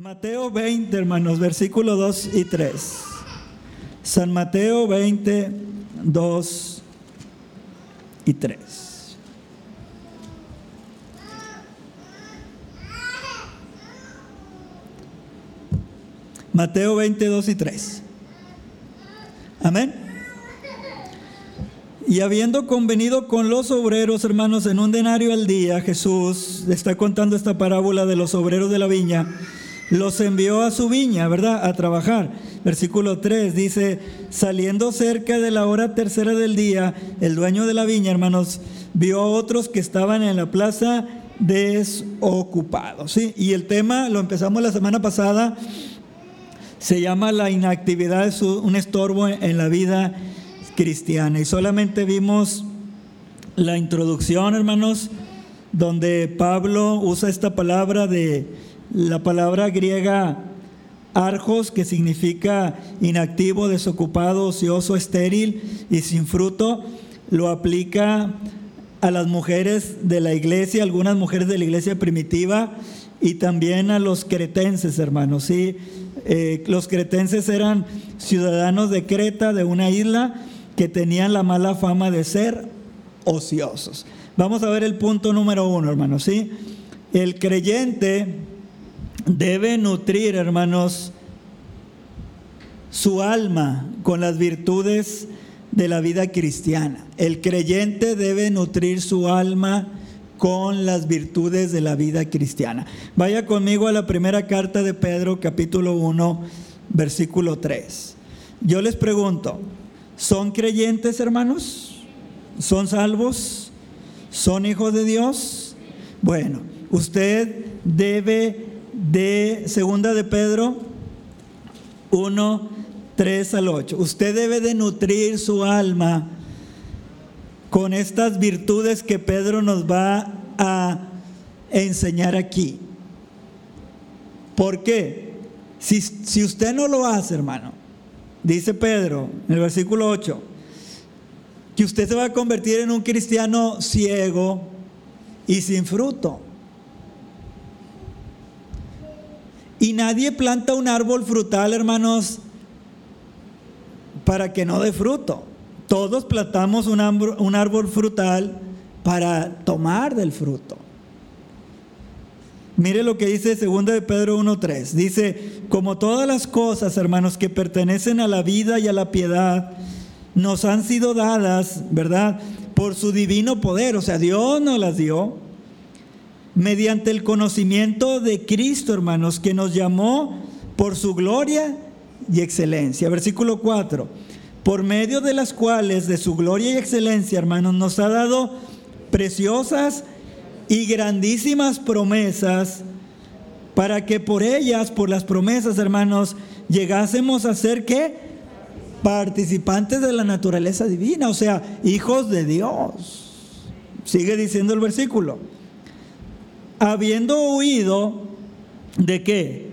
Mateo 20, hermanos, versículo 2 y 3. San Mateo 20, 2 y 3. Mateo 20, 2 y 3. Amén. Y habiendo convenido con los obreros, hermanos, en un denario al día, Jesús está contando esta parábola de los obreros de la viña los envió a su viña, ¿verdad? A trabajar. Versículo 3 dice, saliendo cerca de la hora tercera del día, el dueño de la viña, hermanos, vio a otros que estaban en la plaza desocupados. ¿sí? Y el tema lo empezamos la semana pasada, se llama la inactividad es un estorbo en la vida cristiana. Y solamente vimos la introducción, hermanos, donde Pablo usa esta palabra de la palabra griega arjos, que significa inactivo, desocupado, ocioso, estéril y sin fruto, lo aplica a las mujeres de la iglesia, algunas mujeres de la iglesia primitiva y también a los cretenses, hermanos. ¿sí? Eh, los cretenses eran ciudadanos de Creta, de una isla, que tenían la mala fama de ser ociosos. Vamos a ver el punto número uno, hermanos. ¿sí? El creyente debe nutrir, hermanos, su alma con las virtudes de la vida cristiana. El creyente debe nutrir su alma con las virtudes de la vida cristiana. Vaya conmigo a la primera carta de Pedro, capítulo 1, versículo 3. Yo les pregunto, ¿son creyentes, hermanos? ¿Son salvos? ¿Son hijos de Dios? Bueno, usted debe de segunda de Pedro 1, 3 al 8. Usted debe de nutrir su alma con estas virtudes que Pedro nos va a enseñar aquí. ¿Por qué? Si, si usted no lo hace, hermano, dice Pedro en el versículo 8, que usted se va a convertir en un cristiano ciego y sin fruto. Y nadie planta un árbol frutal, hermanos, para que no dé fruto. Todos plantamos un árbol, frutal para tomar del fruto. Mire lo que dice 2 de Pedro 1.3. Dice, como todas las cosas, hermanos, que pertenecen a la vida y a la piedad, nos han sido dadas, ¿verdad? Por su divino poder. O sea, Dios nos las dio mediante el conocimiento de Cristo, hermanos, que nos llamó por su gloria y excelencia. Versículo 4. Por medio de las cuales de su gloria y excelencia, hermanos, nos ha dado preciosas y grandísimas promesas para que por ellas, por las promesas, hermanos, llegásemos a ser qué? Participantes de la naturaleza divina, o sea, hijos de Dios. Sigue diciendo el versículo habiendo huido de qué?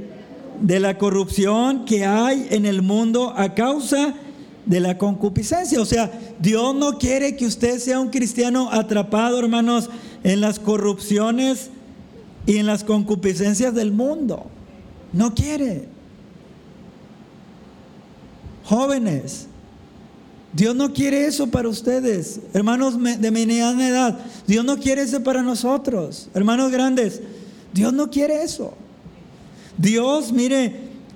De la corrupción que hay en el mundo a causa de la concupiscencia. O sea, Dios no quiere que usted sea un cristiano atrapado, hermanos, en las corrupciones y en las concupiscencias del mundo. No quiere. Jóvenes, Dios no quiere eso para ustedes, hermanos de mediana edad. Dios no quiere eso para nosotros, hermanos grandes. Dios no quiere eso. Dios, mire,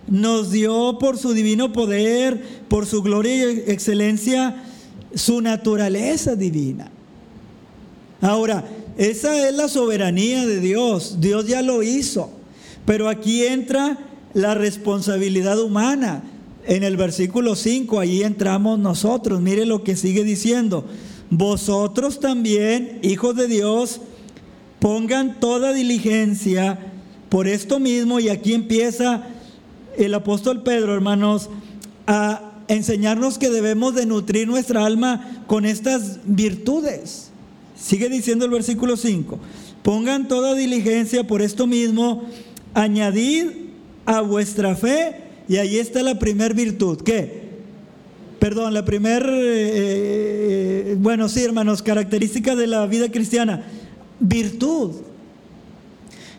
nos dio por su divino poder, por su gloria y excelencia, su naturaleza divina. Ahora, esa es la soberanía de Dios. Dios ya lo hizo. Pero aquí entra la responsabilidad humana en el versículo 5, ahí entramos nosotros. Mire lo que sigue diciendo. Vosotros también, hijos de Dios, pongan toda diligencia por esto mismo. Y aquí empieza el apóstol Pedro, hermanos, a enseñarnos que debemos de nutrir nuestra alma con estas virtudes. Sigue diciendo el versículo 5. Pongan toda diligencia por esto mismo, añadid a vuestra fe y ahí está la primer virtud. ¿Qué? Perdón, la primer, eh, eh, bueno, sí, hermanos, característica de la vida cristiana. Virtud.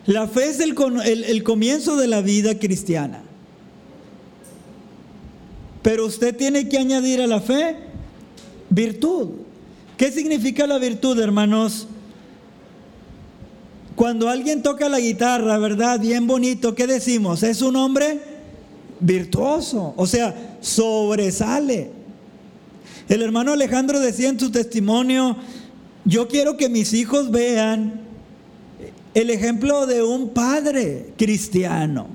La fe es el, el, el comienzo de la vida cristiana. Pero usted tiene que añadir a la fe virtud. ¿Qué significa la virtud, hermanos? Cuando alguien toca la guitarra, ¿verdad? Bien bonito, ¿qué decimos? Es un hombre virtuoso, o sea, sobresale. El hermano Alejandro decía en su testimonio, yo quiero que mis hijos vean el ejemplo de un padre cristiano.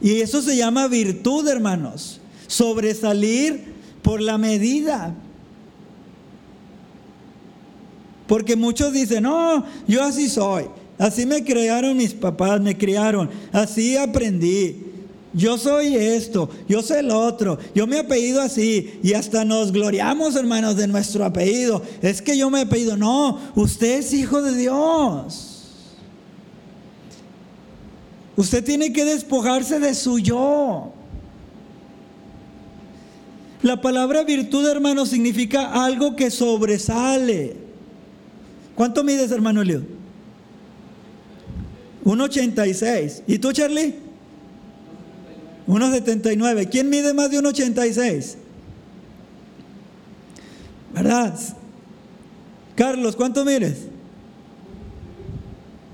Y eso se llama virtud, hermanos. Sobresalir por la medida. Porque muchos dicen, no, yo así soy. Así me crearon mis papás, me criaron. Así aprendí. Yo soy esto, yo soy el otro, yo me apellido así. Y hasta nos gloriamos, hermanos, de nuestro apellido. Es que yo me apellido. No, usted es hijo de Dios. Usted tiene que despojarse de su yo. La palabra virtud, hermano, significa algo que sobresale. ¿Cuánto mides, hermano Leo? 1,86. ¿Y tú, Charlie? 1,79. ¿Quién mide más de 1,86? ¿Verdad? Carlos, ¿cuánto mides?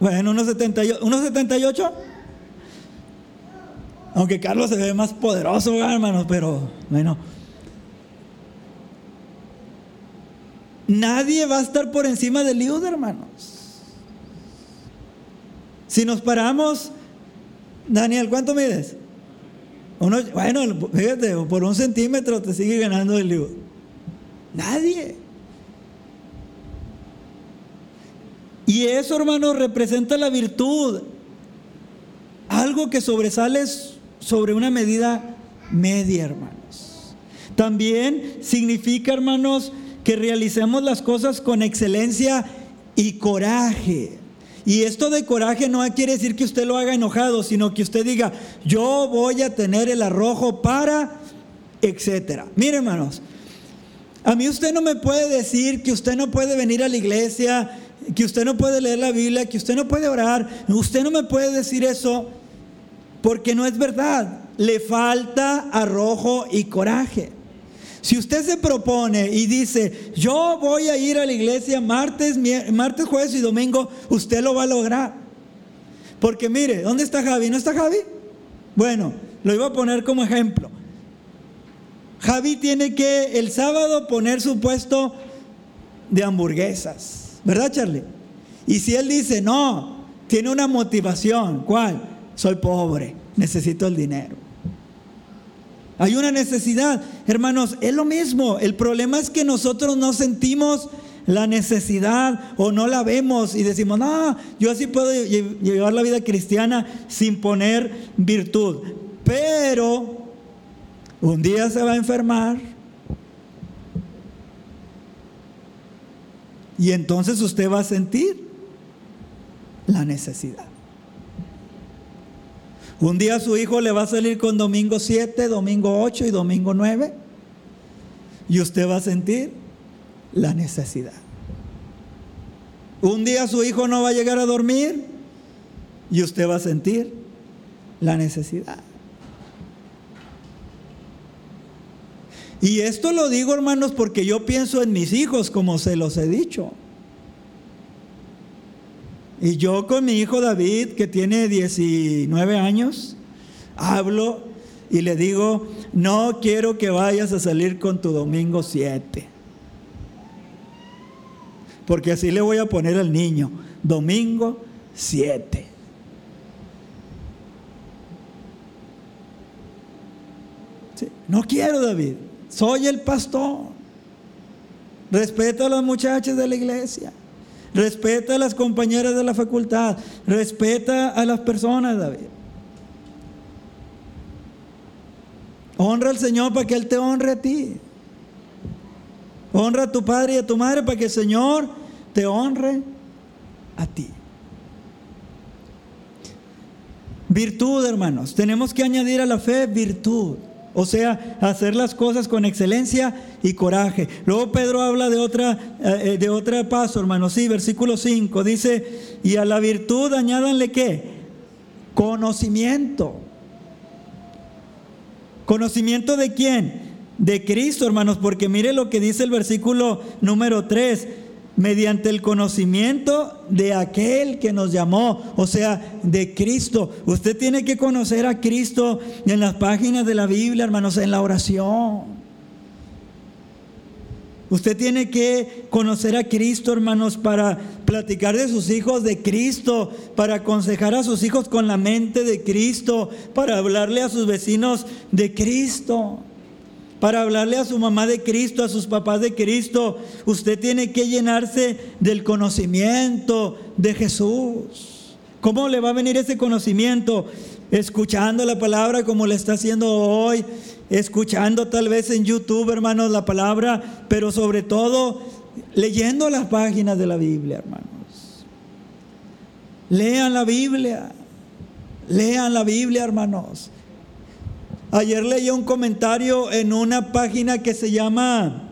Bueno, 1,78. ¿1,78? Aunque Carlos se ve más poderoso, hermanos, pero bueno. Nadie va a estar por encima del Liud, hermanos. Si nos paramos, Daniel, ¿cuánto mides? Uno, bueno, fíjate, por un centímetro te sigue ganando el Liud. Nadie. Y eso, hermanos, representa la virtud. Algo que sobresale sobre una medida media, hermanos. También significa, hermanos, que realicemos las cosas con excelencia y coraje. Y esto de coraje no quiere decir que usted lo haga enojado, sino que usted diga, yo voy a tener el arrojo para, etcétera. Mire, hermanos, a mí usted no me puede decir que usted no puede venir a la iglesia, que usted no puede leer la Biblia, que usted no puede orar. Usted no me puede decir eso porque no es verdad. Le falta arrojo y coraje. Si usted se propone y dice, yo voy a ir a la iglesia martes, martes, jueves y domingo, usted lo va a lograr. Porque mire, ¿dónde está Javi? ¿No está Javi? Bueno, lo iba a poner como ejemplo. Javi tiene que el sábado poner su puesto de hamburguesas, ¿verdad Charlie? Y si él dice, no, tiene una motivación, ¿cuál? Soy pobre, necesito el dinero. Hay una necesidad. Hermanos, es lo mismo. El problema es que nosotros no sentimos la necesidad o no la vemos y decimos, no, yo así puedo llevar la vida cristiana sin poner virtud. Pero un día se va a enfermar y entonces usted va a sentir la necesidad. Un día su hijo le va a salir con domingo 7, domingo 8 y domingo 9. Y usted va a sentir la necesidad. Un día su hijo no va a llegar a dormir y usted va a sentir la necesidad. Y esto lo digo, hermanos, porque yo pienso en mis hijos, como se los he dicho. Y yo con mi hijo David, que tiene 19 años, hablo y le digo, no quiero que vayas a salir con tu domingo 7. Porque así le voy a poner al niño, domingo 7. No quiero, David. Soy el pastor. Respeto a las muchachas de la iglesia. Respeta a las compañeras de la facultad. Respeta a las personas, David. Honra al Señor para que Él te honre a ti. Honra a tu padre y a tu madre para que el Señor te honre a ti. Virtud, hermanos. Tenemos que añadir a la fe virtud. O sea, hacer las cosas con excelencia y coraje. Luego Pedro habla de otra, eh, de otro paso, hermano. Sí, versículo 5 dice, y a la virtud añádanle qué? Conocimiento. ¿Conocimiento de quién? De Cristo, hermanos, porque mire lo que dice el versículo número 3 mediante el conocimiento de aquel que nos llamó, o sea, de Cristo. Usted tiene que conocer a Cristo en las páginas de la Biblia, hermanos, en la oración. Usted tiene que conocer a Cristo, hermanos, para platicar de sus hijos de Cristo, para aconsejar a sus hijos con la mente de Cristo, para hablarle a sus vecinos de Cristo para hablarle a su mamá de Cristo, a sus papás de Cristo. Usted tiene que llenarse del conocimiento de Jesús. ¿Cómo le va a venir ese conocimiento? Escuchando la palabra como le está haciendo hoy, escuchando tal vez en YouTube, hermanos, la palabra, pero sobre todo leyendo las páginas de la Biblia, hermanos. Lean la Biblia. Lean la Biblia, hermanos. Ayer leí un comentario en una página que se llama,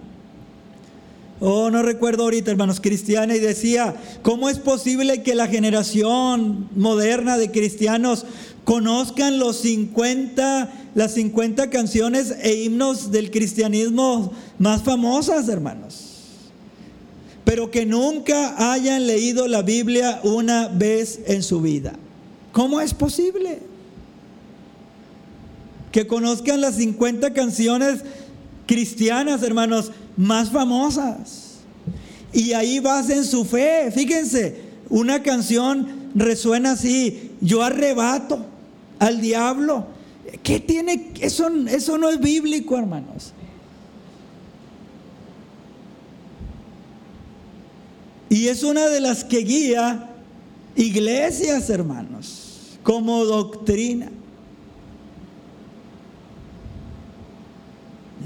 oh, no recuerdo ahorita, hermanos, cristiana, y decía, ¿cómo es posible que la generación moderna de cristianos conozcan los 50, las 50 canciones e himnos del cristianismo más famosas, hermanos? Pero que nunca hayan leído la Biblia una vez en su vida. ¿Cómo es posible? Que conozcan las 50 canciones cristianas, hermanos, más famosas. Y ahí basen su fe. Fíjense, una canción resuena así, yo arrebato al diablo. ¿Qué tiene? Eso, eso no es bíblico, hermanos. Y es una de las que guía iglesias, hermanos, como doctrina.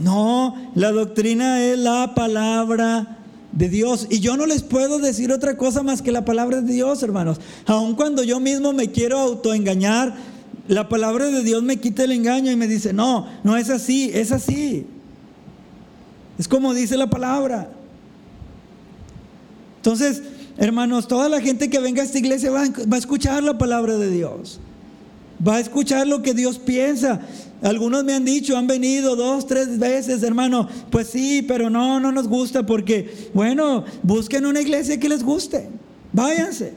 No, la doctrina es la palabra de Dios. Y yo no les puedo decir otra cosa más que la palabra de Dios, hermanos. Aun cuando yo mismo me quiero autoengañar, la palabra de Dios me quita el engaño y me dice, no, no es así, es así. Es como dice la palabra. Entonces, hermanos, toda la gente que venga a esta iglesia va, a escuchar la palabra de Dios. Va a escuchar lo que Dios piensa. Algunos me han dicho, han venido dos, tres veces, hermano. Pues sí, pero no, no nos gusta porque, bueno, busquen una iglesia que les guste. Váyanse.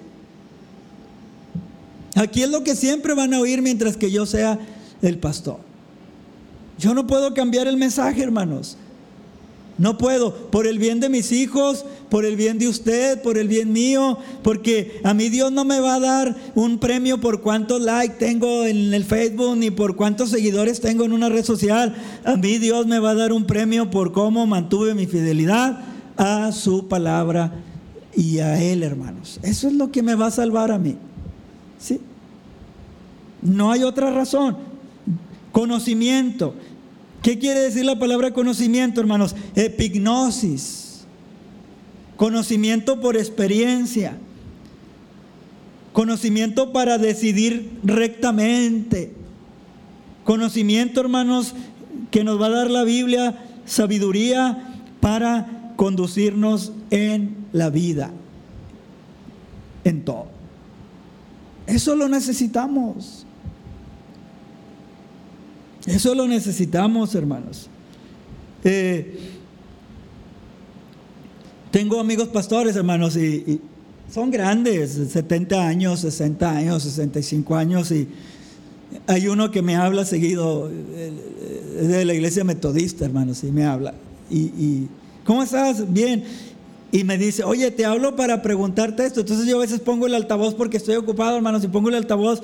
Aquí es lo que siempre van a oír mientras que yo sea el pastor. Yo no puedo cambiar el mensaje, hermanos. No puedo, por el bien de mis hijos, por el bien de usted, por el bien mío, porque a mí Dios no me va a dar un premio por cuántos likes tengo en el Facebook ni por cuántos seguidores tengo en una red social. A mí Dios me va a dar un premio por cómo mantuve mi fidelidad a su palabra y a Él, hermanos. Eso es lo que me va a salvar a mí. ¿Sí? No hay otra razón. Conocimiento. ¿Qué quiere decir la palabra conocimiento, hermanos? Epignosis. Conocimiento por experiencia. Conocimiento para decidir rectamente. Conocimiento, hermanos, que nos va a dar la Biblia, sabiduría para conducirnos en la vida, en todo. Eso lo necesitamos. Eso lo necesitamos, hermanos. Eh, tengo amigos pastores, hermanos, y, son grandes, 70 años, 60 años, 65 años, y hay uno que me habla seguido, eh, de la iglesia metodista, hermanos, y me habla. Y, y, ¿cómo estás? Bien. Y me dice, oye, te hablo para preguntarte esto. Entonces yo a veces pongo el altavoz porque estoy ocupado, hermanos, y pongo el altavoz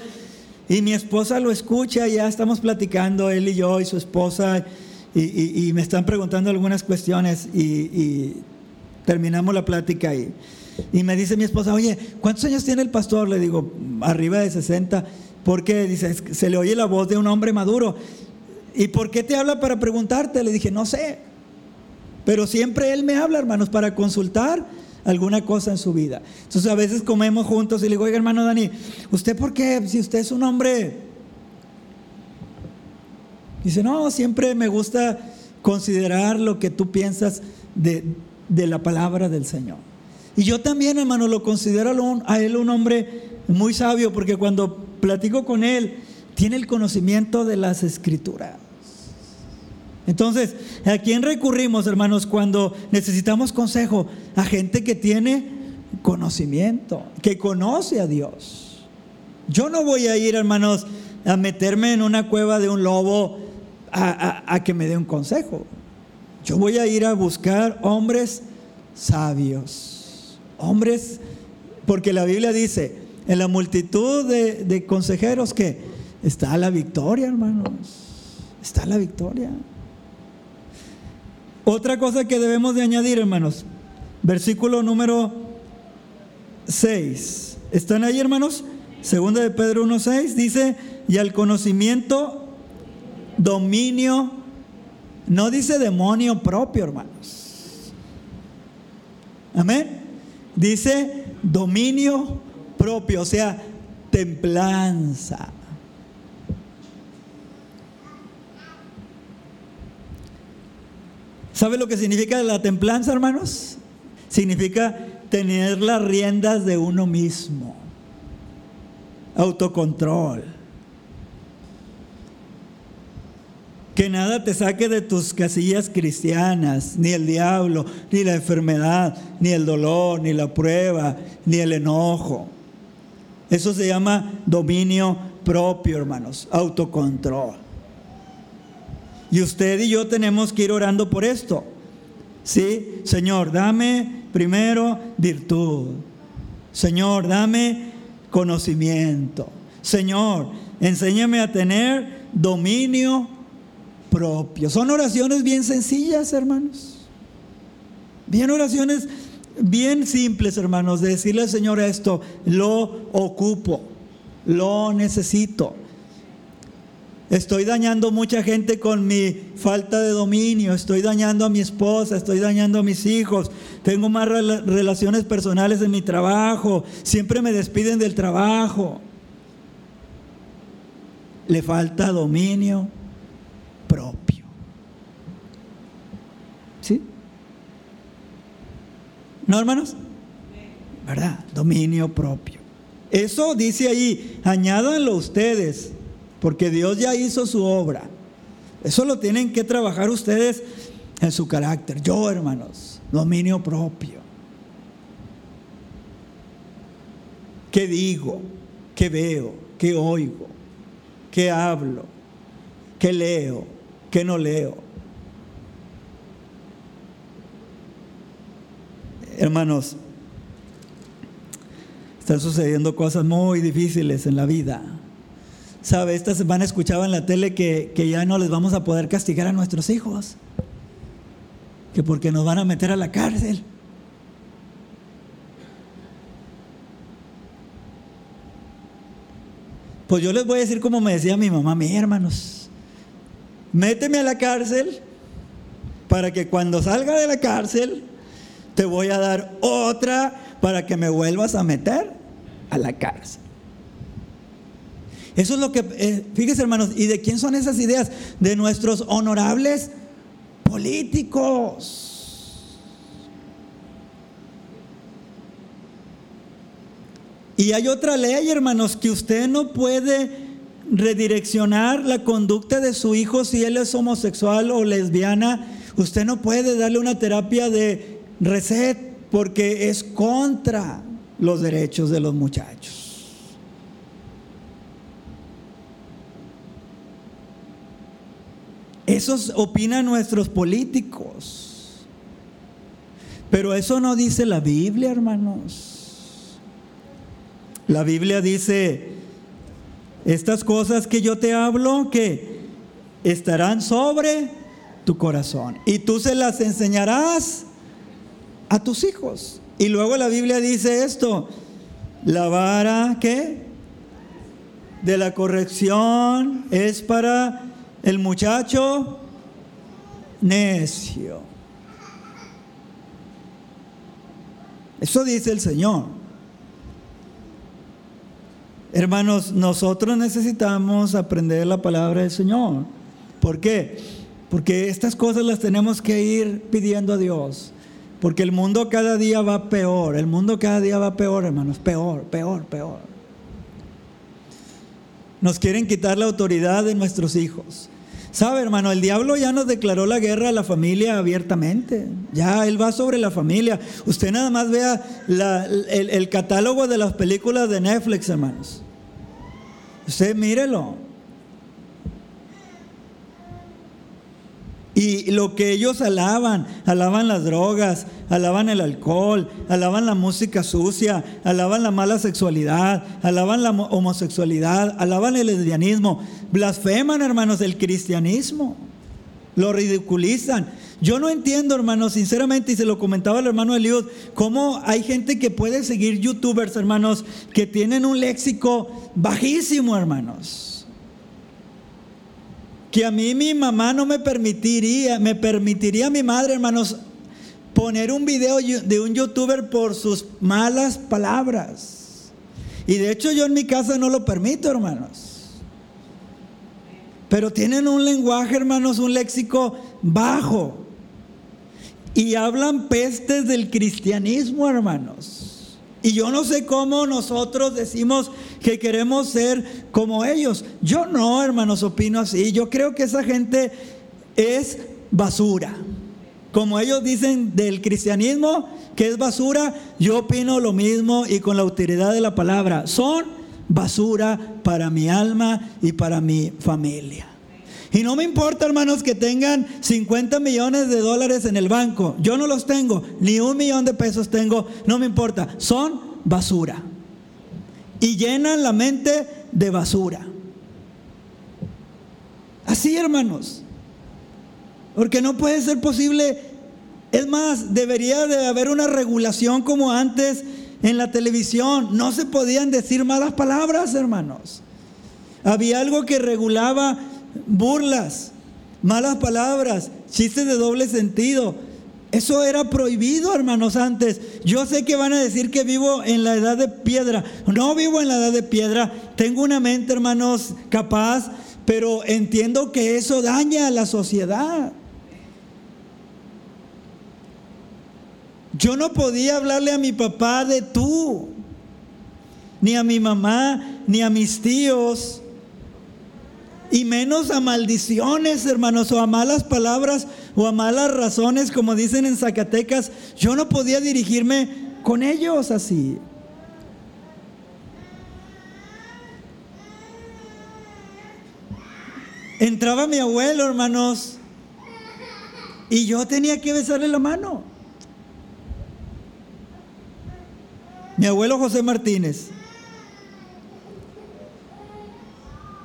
y mi esposa lo escucha, ya estamos platicando, él y yo y su esposa, y, me están preguntando algunas cuestiones y, terminamos la plática y, y me dice mi esposa, oye, ¿cuántos años tiene el pastor? Le digo, arriba de 60. Porque dice, se le oye la voz de un hombre maduro. ¿Y por qué te habla para preguntarte? Le dije, no sé. Pero siempre él me habla, hermanos, para consultar alguna cosa en su vida. Entonces a veces comemos juntos y le digo, oiga hermano Dani, ¿usted por qué? Si usted es un hombre Dice, no, siempre me gusta considerar lo que tú piensas de, de la palabra del Señor. Y yo también, hermano, lo considero a él un hombre muy sabio, porque cuando platico con él, tiene el conocimiento de las escrituras. Entonces, ¿a quién recurrimos, hermanos, cuando necesitamos consejo? A gente que tiene conocimiento, que conoce a Dios. Yo no voy a ir, hermanos, a meterme en una cueva de un lobo a, que me dé un consejo. Yo voy a ir a buscar hombres sabios, hombres, porque la Biblia dice, en la multitud de, consejeros que está la victoria, hermanos, está la victoria. Otra cosa que debemos de añadir, hermanos, versículo número 6. ¿Están ahí, hermanos? Segunda de Pedro 1.6 dice, y al conocimiento, dominio, no dice demonio propio, hermanos. Amén. Dice dominio propio, o sea, templanza. ¿Sabe lo que significa la templanza, hermanos? Significa tener las riendas de uno mismo. Autocontrol. Que nada te saque de tus casillas cristianas, ni el diablo, ni la enfermedad, ni el dolor, ni la prueba, ni el enojo. Eso se llama dominio propio, hermanos, autocontrol. Y usted y yo tenemos que ir orando por esto. Sí, Señor, dame primero virtud. Señor, dame conocimiento. Señor, enséñame a tener dominio propio. Son oraciones bien sencillas, hermanos. Bien oraciones bien simples, hermanos, de decirle al Señor esto, lo ocupo, lo necesito. Estoy dañando mucha gente con mi falta de dominio, estoy dañando a mi esposa, estoy dañando a mis hijos, tengo más relaciones personales en mi trabajo, siempre me despiden del trabajo. Le falta dominio propio. ¿Sí? ¿No, hermanos? ¿Verdad? Dominio propio. Eso dice ahí, añádanlo ustedes porque Dios ya hizo su obra. Eso lo tienen que trabajar ustedes en su carácter. Yo, hermanos, dominio propio. ¿Qué digo? ¿Qué veo? ¿Qué oigo? ¿Qué hablo? ¿Qué leo? ¿Qué no leo? Hermanos, están sucediendo cosas muy difíciles en la vida. ¿Sabe? Esta semana escuchaba en la tele que, que ya no les vamos a poder castigar a nuestros hijos. Que porque nos van a meter a la cárcel. Pues yo les voy a decir como me decía mi mamá, mis hermanos, méteme a la cárcel para que cuando salga de la cárcel te voy a dar otra para que me vuelvas a meter a la cárcel. Eso es lo que, eh, hermanos, ¿y de quién son esas ideas? De nuestros honorables políticos. Y hay otra ley, hermanos, que usted no puede redireccionar la conducta de su hijo si él es homosexual o lesbiana. Usted no puede darle una terapia de reset porque es contra los derechos de los muchachos. Eso opinan nuestros políticos. Pero eso no dice la Biblia, hermanos. La Biblia dice, estas cosas que yo te hablo, que estarán sobre tu corazón. Y tú se las enseñarás a tus hijos. Y luego la Biblia dice esto, la vara que de la corrección es para el muchacho necio. Eso dice el Señor. Hermanos, nosotros necesitamos aprender la palabra del Señor. ¿Por qué? Porque estas cosas las tenemos que ir pidiendo a Dios. Porque el mundo cada día va peor. El mundo cada día va peor, hermanos. Peor, peor, peor. Nos quieren quitar la autoridad de nuestros hijos. ¿Sabe, hermano? El diablo ya nos declaró la guerra a la familia abiertamente. Ya él va sobre la familia. Usted nada más vea el, el catálogo de las películas de Netflix, hermanos. Usted mírelo. Y lo que ellos alaban, alaban las drogas, alaban el alcohol, alaban la música sucia, alaban la mala sexualidad, alaban la homosexualidad, alaban el lesbianismo, blasfeman, hermanos, el cristianismo, lo ridiculizan. Yo no entiendo, hermanos, sinceramente, y se lo comentaba el hermano Eliud, cómo hay gente que puede seguir youtubers, hermanos, que tienen un léxico bajísimo, hermanos que a mí mi mamá no me permitiría, me permitiría mi madre, hermanos, poner un video de un youtuber por sus malas palabras. Y de hecho yo en mi casa no lo permito, hermanos. Pero tienen un lenguaje, hermanos, un léxico bajo. Y hablan pestes del cristianismo, hermanos. Y yo no sé cómo nosotros decimos que queremos ser como ellos. Yo no, hermanos, opino así. Yo creo que esa gente es basura. Como ellos dicen del cristianismo, que es basura, yo opino lo mismo y con la autoridad de la palabra. Son basura para mi alma y para mi familia. Y no me importa, hermanos, que tengan 50 millones de dólares en el banco. Yo no los tengo, ni un millón de pesos tengo, no me importa. Son basura. Y llenan la mente de basura. Así, hermanos. Porque no puede ser posible. Es más, debería de haber una regulación como antes en la televisión. No se podían decir malas palabras, hermanos. Había algo que regulaba burlas, malas palabras, chistes de doble sentido. Eso era prohibido, hermanos, antes. Yo sé que van a decir que vivo en la edad de piedra. No vivo en la edad de piedra. Tengo una mente, hermanos, capaz, pero entiendo que eso daña a la sociedad. Yo no podía hablarle a mi papá de tú, ni a mi mamá, ni a mis tíos y menos a maldiciones, hermanos, o a malas palabras o a malas razones, como dicen en Zacatecas. Yo no podía dirigirme con ellos así. Entraba mi abuelo, hermanos, y yo tenía que besarle la mano. Mi abuelo José Martínez.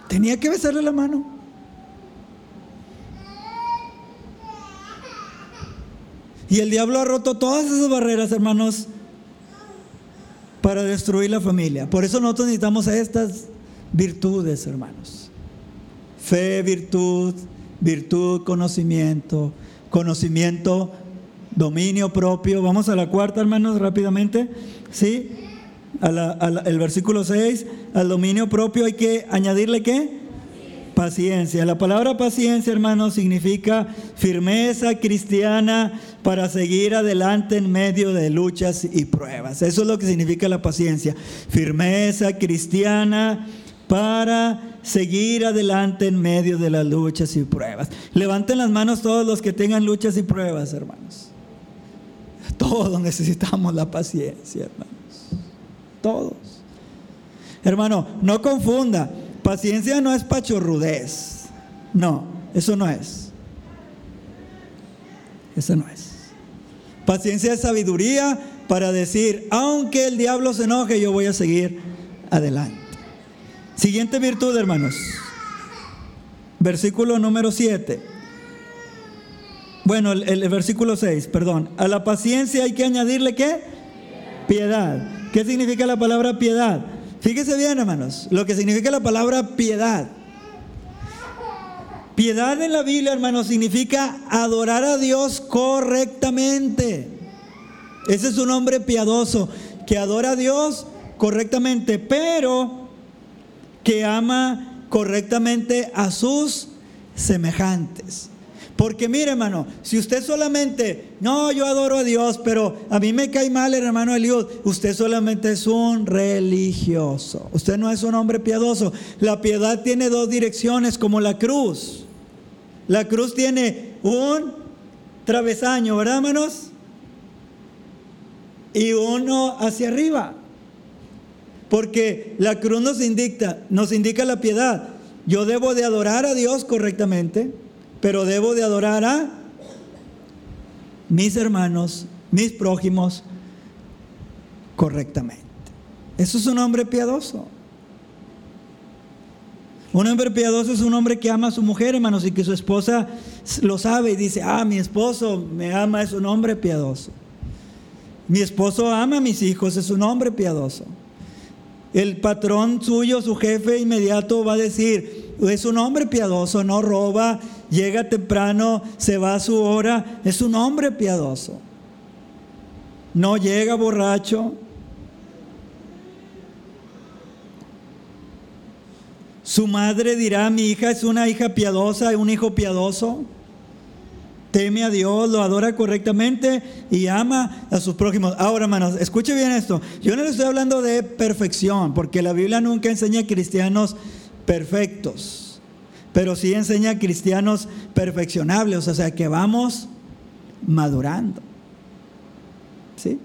Tenía que besarle la mano. Y el diablo ha roto todas esas barreras, hermanos, para destruir la familia. Por eso nosotros necesitamos estas virtudes, hermanos. Fe, virtud, virtud, conocimiento, conocimiento, dominio propio. Vamos a la cuarta, hermanos, rápidamente. ¿Sí? El versículo 6, al dominio propio hay que añadirle qué? Paciencia. La palabra paciencia, hermanos, significa firmeza cristiana para seguir adelante en medio de luchas y pruebas. Eso es lo que significa la paciencia. Firmeza cristiana para seguir adelante en medio de las luchas y pruebas. Levanten las manos todos los que tengan luchas y pruebas, hermanos. Todos necesitamos la paciencia, hermanos todos. Hermano, no confunda. Paciencia no es pachorrudez. No, eso no es. Eso no es. Paciencia es sabiduría para decir, aunque el diablo se enoje, yo voy a seguir adelante. Siguiente virtud, hermanos. Versículo número 7. Bueno, el, el, versículo 6, perdón. A la paciencia hay que añadirle qué? Piedad. ¿Qué significa la palabra piedad? Fíjese bien, hermanos, lo que significa la palabra piedad. Piedad en la Biblia, hermanos, significa adorar a Dios correctamente. Ese es un hombre piadoso, que adora a Dios correctamente, pero que ama correctamente a sus semejantes. Porque mire, hermano, si usted solamente, no, yo adoro a Dios, pero a mí me cae mal hermano Eliud, usted solamente es un religioso. Usted no es un hombre piadoso. La piedad tiene dos direcciones, como la cruz. La cruz tiene un travesaño, ¿verdad, hermanos? Y uno hacia arriba. Porque la cruz nos indica, nos indica la piedad. Yo debo de adorar a Dios correctamente pero debo de adorar a mis hermanos, mis prójimos, correctamente. Eso es un hombre piadoso. Un hombre piadoso es un hombre que ama a su mujer, hermanos, y que su esposa lo sabe y dice, ah, mi esposo me ama, es un hombre piadoso. Mi esposo ama a mis hijos, es un hombre piadoso. El patrón suyo, su jefe inmediato va a decir, es un hombre piadoso, no roba, llega temprano, se va a su hora, es un hombre piadoso. No llega borracho. Su madre dirá, mi hija es una hija piadosa, un hijo piadoso. Teme a Dios, lo adora correctamente y ama a sus prójimos. Ahora, hermanos, escuche bien esto. Yo no le estoy hablando de perfección, porque la Biblia nunca enseña a cristianos perfectos pero sí enseña cristianos perfeccionables, o sea, que vamos madurando. ¿Sí?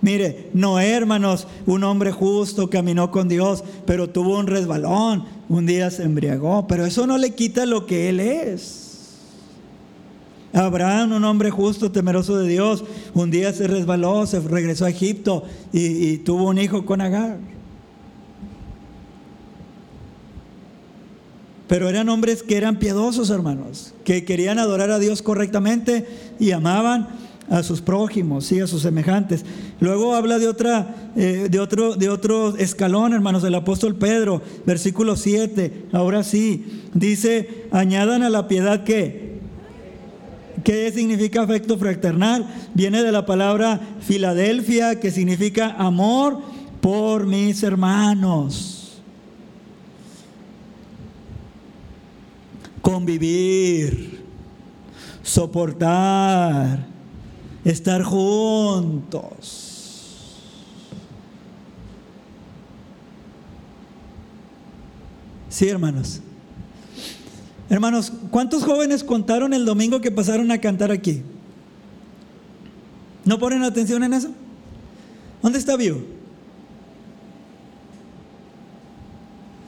Mire, Noé, hermanos, un hombre justo, caminó con Dios, pero tuvo un resbalón, un día se embriagó, pero eso no le quita lo que él es. Abraham, un hombre justo, temeroso de Dios, un día se resbaló, se regresó a Egipto y tuvo un hijo con Agar. Pero eran hombres que eran piadosos, hermanos, que querían adorar a Dios correctamente y amaban a sus prójimos, y a sus semejantes. Luego habla de otra, eh, de otro, de otro escalón, hermanos, del apóstol Pedro, versículo 7. Ahora sí, dice, añadan a la piedad que ¿Qué significa afecto fraternal? Viene de la palabra Filadelfia, que significa amor por mis hermanos. Convivir, soportar, estar juntos. Sí, hermanos. Hermanos, ¿cuántos jóvenes contaron el domingo que pasaron a cantar aquí? ¿No ponen atención en eso? ¿Dónde está Vio?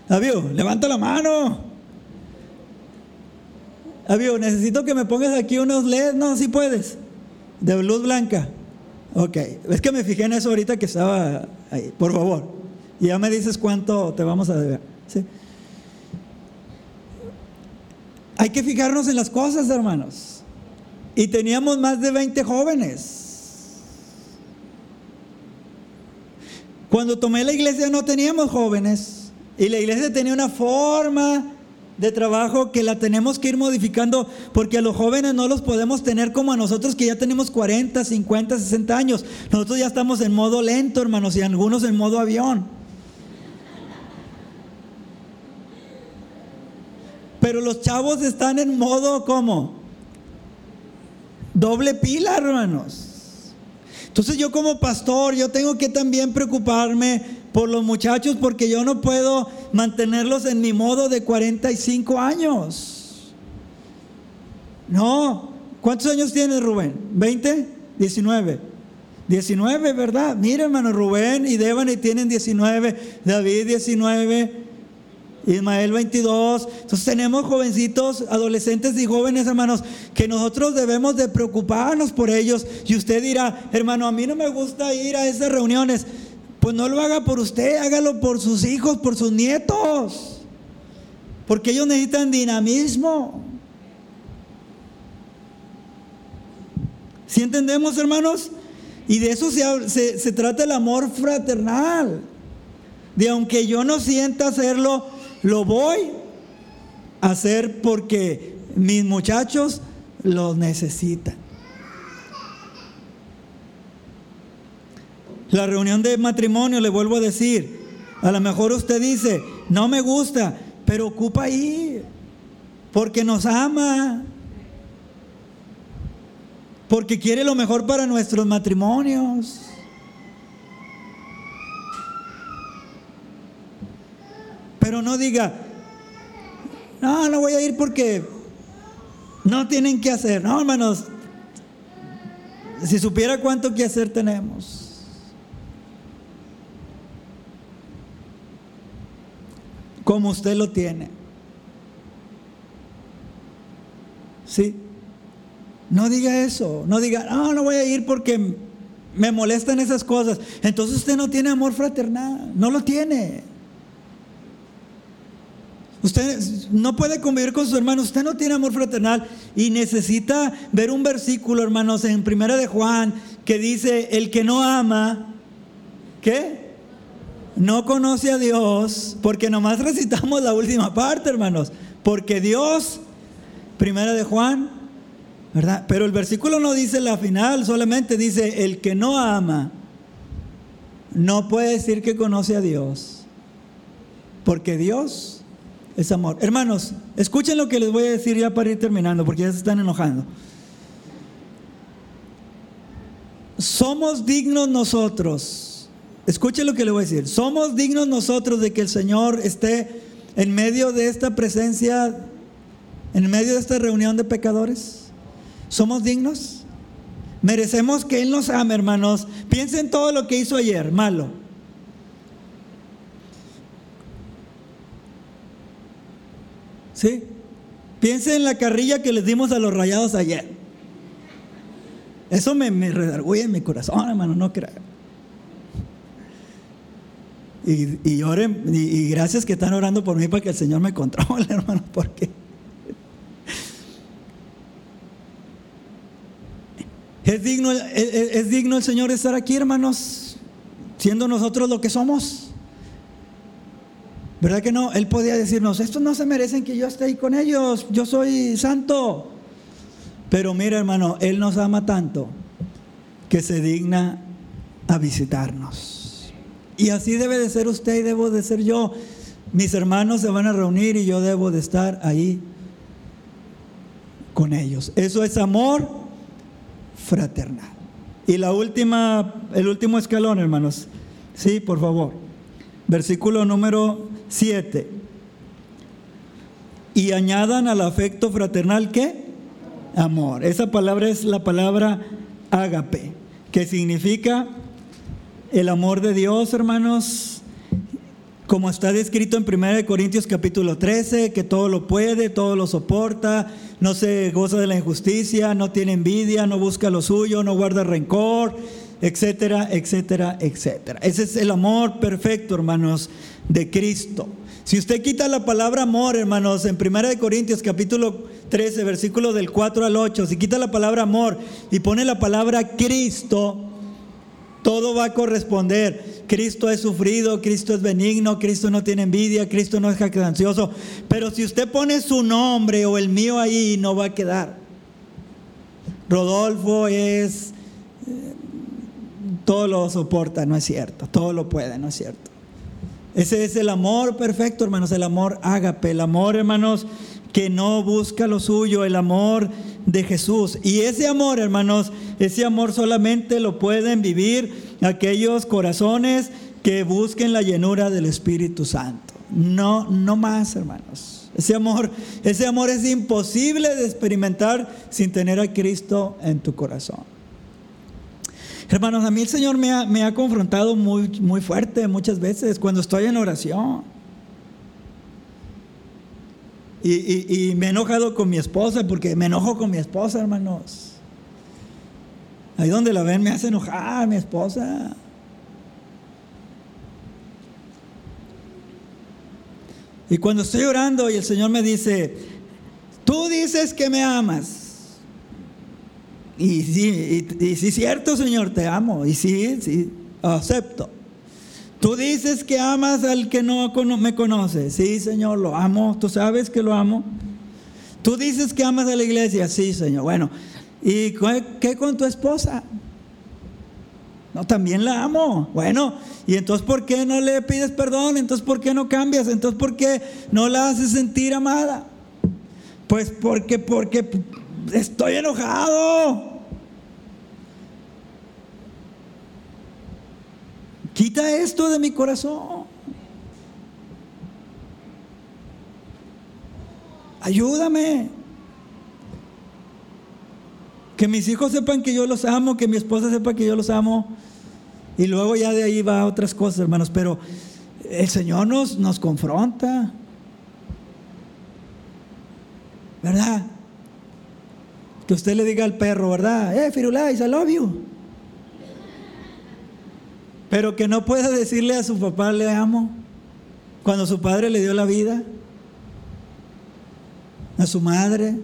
Avio, levanta la mano. Avio, necesito que me pongas aquí unos LEDs. No, si puedes. De luz blanca. Ok. Es que me fijé en eso ahorita que estaba ahí. Por favor. Y ya me dices cuánto te vamos a deber. ¿Sí? Hay que fijarnos en las cosas, hermanos. Y teníamos más de 20 jóvenes. Cuando tomé la iglesia no teníamos jóvenes. Y la iglesia tenía una forma de trabajo que la tenemos que ir modificando porque a los jóvenes no los podemos tener como a nosotros que ya tenemos 40, 50, 60 años. Nosotros ya estamos en modo lento, hermanos, y algunos en modo avión. Pero los chavos están en modo como doble pila, hermanos. Entonces yo como pastor, yo tengo que también preocuparme por los muchachos porque yo no puedo mantenerlos en mi modo de 45 años. No. ¿Cuántos años tienes, Rubén? ¿20? 19. 19, ¿verdad? Mira, hermano, Rubén y Devani tienen 19, David 19, Ismael 22. Entonces tenemos jovencitos, adolescentes y jóvenes, hermanos, que nosotros debemos de preocuparnos por ellos. Y usted dirá, hermano, a mí no me gusta ir a esas reuniones. Pues no lo haga por usted, hágalo por sus hijos, por sus nietos. Porque ellos necesitan dinamismo. ¿Sí entendemos, hermanos? Y de eso se, se, trata el amor fraternal. De aunque yo no sienta hacerlo, lo voy a hacer porque mis muchachos lo necesitan. La reunión de matrimonio, le vuelvo a decir, a lo mejor usted dice, no me gusta, pero ocupa ir. Porque nos ama. Porque quiere lo mejor para nuestros matrimonios. Pero no diga, no, no voy a ir porque no tienen que hacer. No, hermanos, si supiera cuánto que hacer tenemos. Como usted lo tiene. ¿Sí? No diga eso. No diga, no, no voy a ir porque me molestan esas cosas. Entonces usted no tiene amor fraternal. No lo tiene. Usted no puede convivir con sus hermanos, usted no tiene amor fraternal y necesita ver un versículo, hermanos, en Primera de Juan que dice, el que no ama, ¿qué? No conoce a Dios, porque nomás recitamos la última parte, hermanos, porque Dios, Primera de Juan, ¿verdad? Pero el versículo no dice la final, solamente dice, el que no ama, no puede decir que conoce a Dios, porque Dios es amor. Hermanos, escuchen lo que les voy a decir ya para ir terminando, porque ya se están enojando. Somos dignos nosotros. Escuchen lo que les voy a decir. Somos dignos nosotros de que el Señor esté en medio de esta presencia, en medio de esta reunión de pecadores. ¿Somos dignos? Merecemos que Él nos ame, hermanos. Piensen todo lo que hizo ayer, malo. ¿Sí? Piensen en la carrilla que les dimos a los rayados ayer. Eso me, me redarguye en mi corazón, hermano, no crean. Y, y oren, y, gracias que están orando por mí para que el Señor me controle, hermano, porque es digno, es digno el Señor estar aquí, hermanos, siendo nosotros lo que somos. ¿Verdad que no? Él podía decirnos, estos no se merecen que yo esté ahí con ellos, yo soy santo. Pero mira hermano, Él nos ama tanto que se digna a visitarnos. Y así debe de ser usted y debo de ser yo. Mis hermanos se van a reunir y yo debo de estar ahí con ellos. Eso es amor fraternal. Y la última, el último escalón, hermanos. Sí, por favor. Versículo número 7. Y añadan al afecto fraternal ¿qué? Amor. Esa palabra es la palabra ágape, que significa el amor de Dios, hermanos, como está descrito en 1 Corintios capítulo 13, que todo lo puede, todo lo soporta, no se goza de la injusticia, no tiene envidia, no busca lo suyo, no guarda rencor, etcétera, etcétera, etcétera. Ese es el amor perfecto, hermanos, de Cristo. Si usted quita la palabra amor, hermanos, en 1 Corintios capítulo 13, versículo del 4 al 8, si quita la palabra amor y pone la palabra Cristo, todo va a corresponder. Cristo es sufrido, Cristo es benigno, Cristo no tiene envidia, Cristo no es jactancioso. Pero si usted pone su nombre o el mío ahí, no va a quedar. Rodolfo es todo lo soporta, no es cierto, todo lo puede, no es cierto. Ese es el amor perfecto, hermanos, el amor ágape, el amor, hermanos, que no busca lo suyo, el amor de Jesús. Y ese amor, hermanos, ese amor solamente lo pueden vivir aquellos corazones que busquen la llenura del Espíritu Santo. No, no más, hermanos. Ese amor, ese amor es imposible de experimentar sin tener a Cristo en tu corazón. Hermanos, a mí el Señor me ha, confrontado muy, muy fuerte muchas veces cuando estoy en oración. Y, y, me he enojado con mi esposa porque me enojo con mi esposa, hermanos. Ahí donde la ven me hace enojar mi esposa. Y cuando estoy orando y el Señor me dice, tú dices que me amas. Y sí, y, sí, cierto, Señor, te amo. Y sí, sí, acepto. Tú dices que amas al que no me conoce. Sí, Señor, lo amo. Tú sabes que lo amo. Tú dices que amas a la iglesia. Sí, Señor. Bueno, ¿y qué con tu esposa? No, también la amo. Bueno, ¿y entonces por qué no le pides perdón? Entonces ¿por qué no cambias? Entonces ¿por qué no la haces sentir amada? Pues porque, porque estoy enojado. Quita esto de mi corazón. Ayúdame. Que mis hijos sepan que yo los amo, que mi esposa sepa que yo los amo. Y luego ya de ahí va a otras cosas, hermanos. Pero el Señor nos, nos confronta. ¿Verdad? Que usted le diga al perro, ¿verdad? Eh, Firulais, I love you. Pero que no pueda decirle a su papá, le amo, cuando su padre le dio la vida, a su madre,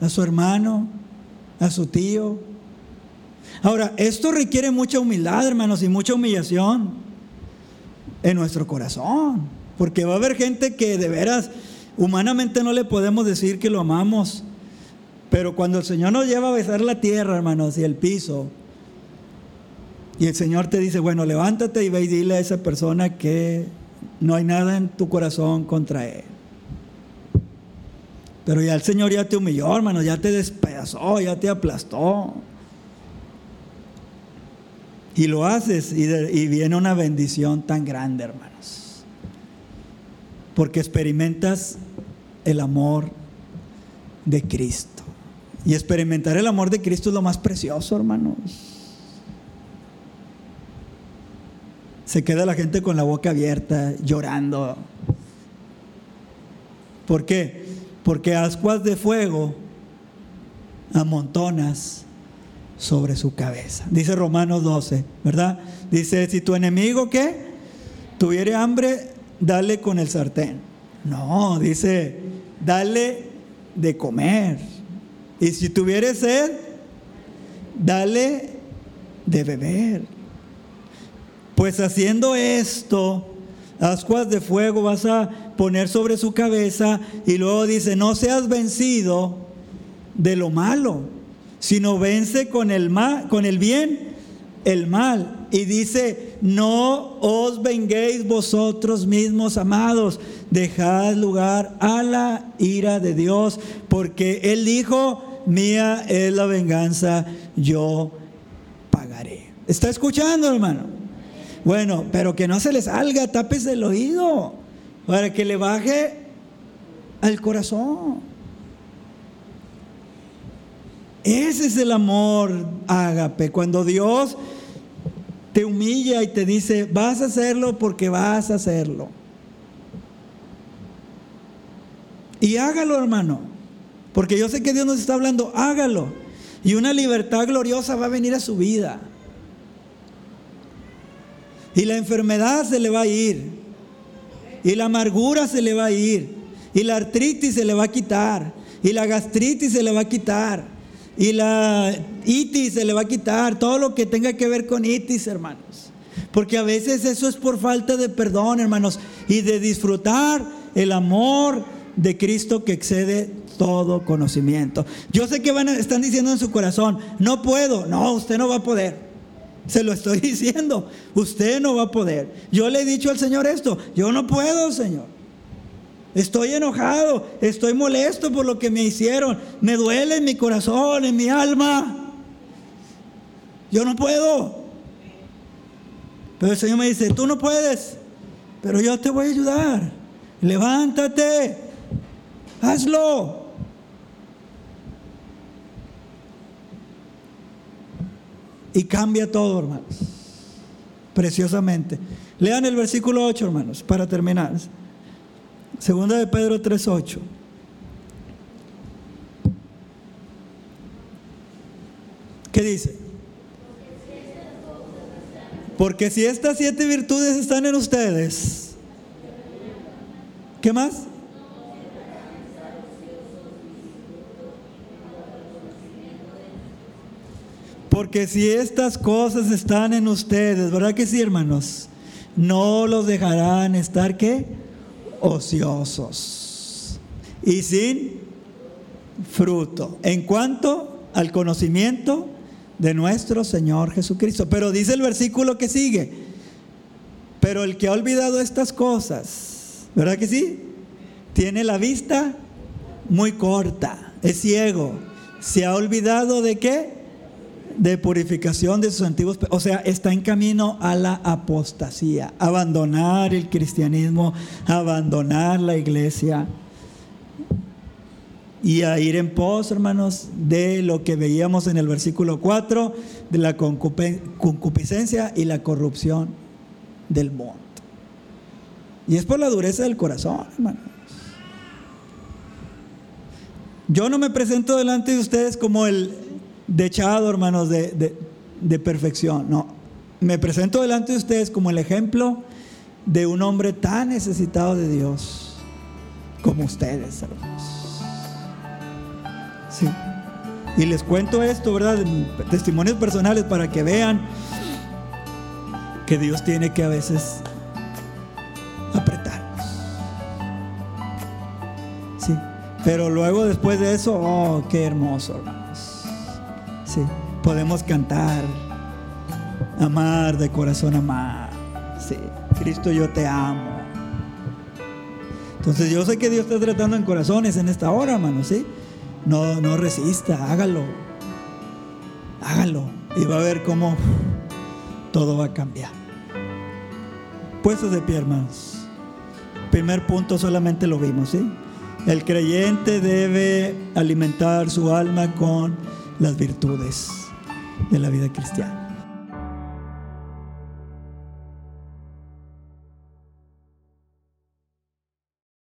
a su hermano, a su tío. Ahora, esto requiere mucha humildad, hermanos, y mucha humillación en nuestro corazón, porque va a haber gente que de veras, humanamente no le podemos decir que lo amamos, pero cuando el Señor nos lleva a besar la tierra, hermanos, y el piso, y el Señor te dice, bueno, levántate y ve y dile a esa persona que no hay nada en tu corazón contra él. Pero ya el Señor ya te humilló, hermano, ya te despedazó, ya te aplastó. Y lo haces y, y viene una bendición tan grande, hermanos. Porque experimentas el amor de Cristo. Y experimentar el amor de Cristo es lo más precioso, hermanos. Se queda la gente con la boca abierta, llorando. ¿Por qué? porque ascuas de fuego amontonas sobre su cabeza. Dice Romanos 12, ¿verdad? Dice, si tu enemigo qué? Tuviere hambre, dale con el sartén. No, dice, dale de comer. Y si tuviere sed, dale de beber. Pues haciendo esto, ascuas de fuego vas a poner sobre su cabeza y luego dice, no seas vencido de lo malo, sino vence con el, con el bien el mal. Y dice, no os venguéis vosotros mismos, amados, dejad lugar a la ira de Dios, porque Él dijo, mía es la venganza, yo pagaré. ¿Está escuchando, hermano? Bueno, pero que no se le salga, tápese el oído para que le baje al corazón. Ese es el amor ágape, cuando Dios te humilla y te dice, vas a hacerlo porque vas a hacerlo. Y hágalo, hermano, porque yo sé que Dios nos está hablando, hágalo. Y una libertad gloriosa va a venir a su vida. Y la enfermedad se le va a ir. Y la amargura se le va a ir. Y la artritis se le va a quitar. Y la gastritis se le va a quitar. Y la itis se le va a quitar. Todo lo que tenga que ver con itis, hermanos. Porque a veces eso es por falta de perdón, hermanos. Y de disfrutar el amor de Cristo que excede todo conocimiento. Yo sé que están diciendo en su corazón, no puedo. No, usted no va a poder. Se lo estoy diciendo. Usted no va a poder. Yo le he dicho al Señor esto. Yo no puedo, Señor. Estoy enojado. Estoy molesto por lo que me hicieron. Me duele en mi corazón, en mi alma. Yo no puedo. Pero el Señor me dice, tú no puedes. Pero yo te voy a ayudar. Levántate. Hazlo. Y cambia todo, hermanos. Preciosamente. Lean el versículo 8, hermanos, para terminar. Segunda de Pedro 3:8. ¿Qué dice? Porque si estas siete virtudes están en ustedes, ¿qué más? Porque si estas cosas están en ustedes, ¿verdad que sí, hermanos? No los dejarán estar qué? Ociosos y sin fruto. En cuanto al conocimiento de nuestro Señor Jesucristo. Pero dice el versículo que sigue. Pero el que ha olvidado estas cosas, ¿verdad que sí? Tiene la vista muy corta, es ciego, se ha olvidado de qué? De purificación de sus antiguos, o sea, está en camino a la apostasía, abandonar el cristianismo, abandonar la iglesia y a ir en pos, hermanos, de lo que veíamos en el versículo 4, de la concupiscencia y la corrupción del mundo. Y es por la dureza del corazón, hermanos. Yo no me presento delante de ustedes como el dechado, hermanos, de, de perfección. No, me presento delante de ustedes como el ejemplo de un hombre tan necesitado de Dios como ustedes, hermanos. Sí. Y les cuento esto, ¿verdad? Testimonios personales para que vean que Dios tiene que a veces apretarnos. Sí. Pero luego después de eso, oh, qué hermoso, hermanos. Podemos cantar, amar de corazón, amar. Sí. Cristo, yo te amo. Entonces yo sé que Dios está tratando en corazones en esta hora, hermanos, ¿sí? No, no resista, hágalo. Hágalo. Y va a ver cómo todo va a cambiar. Puestos de pie, hermanos. Primer punto solamente lo vimos, ¿sí? El creyente debe alimentar su alma con las virtudes de la vida cristiana.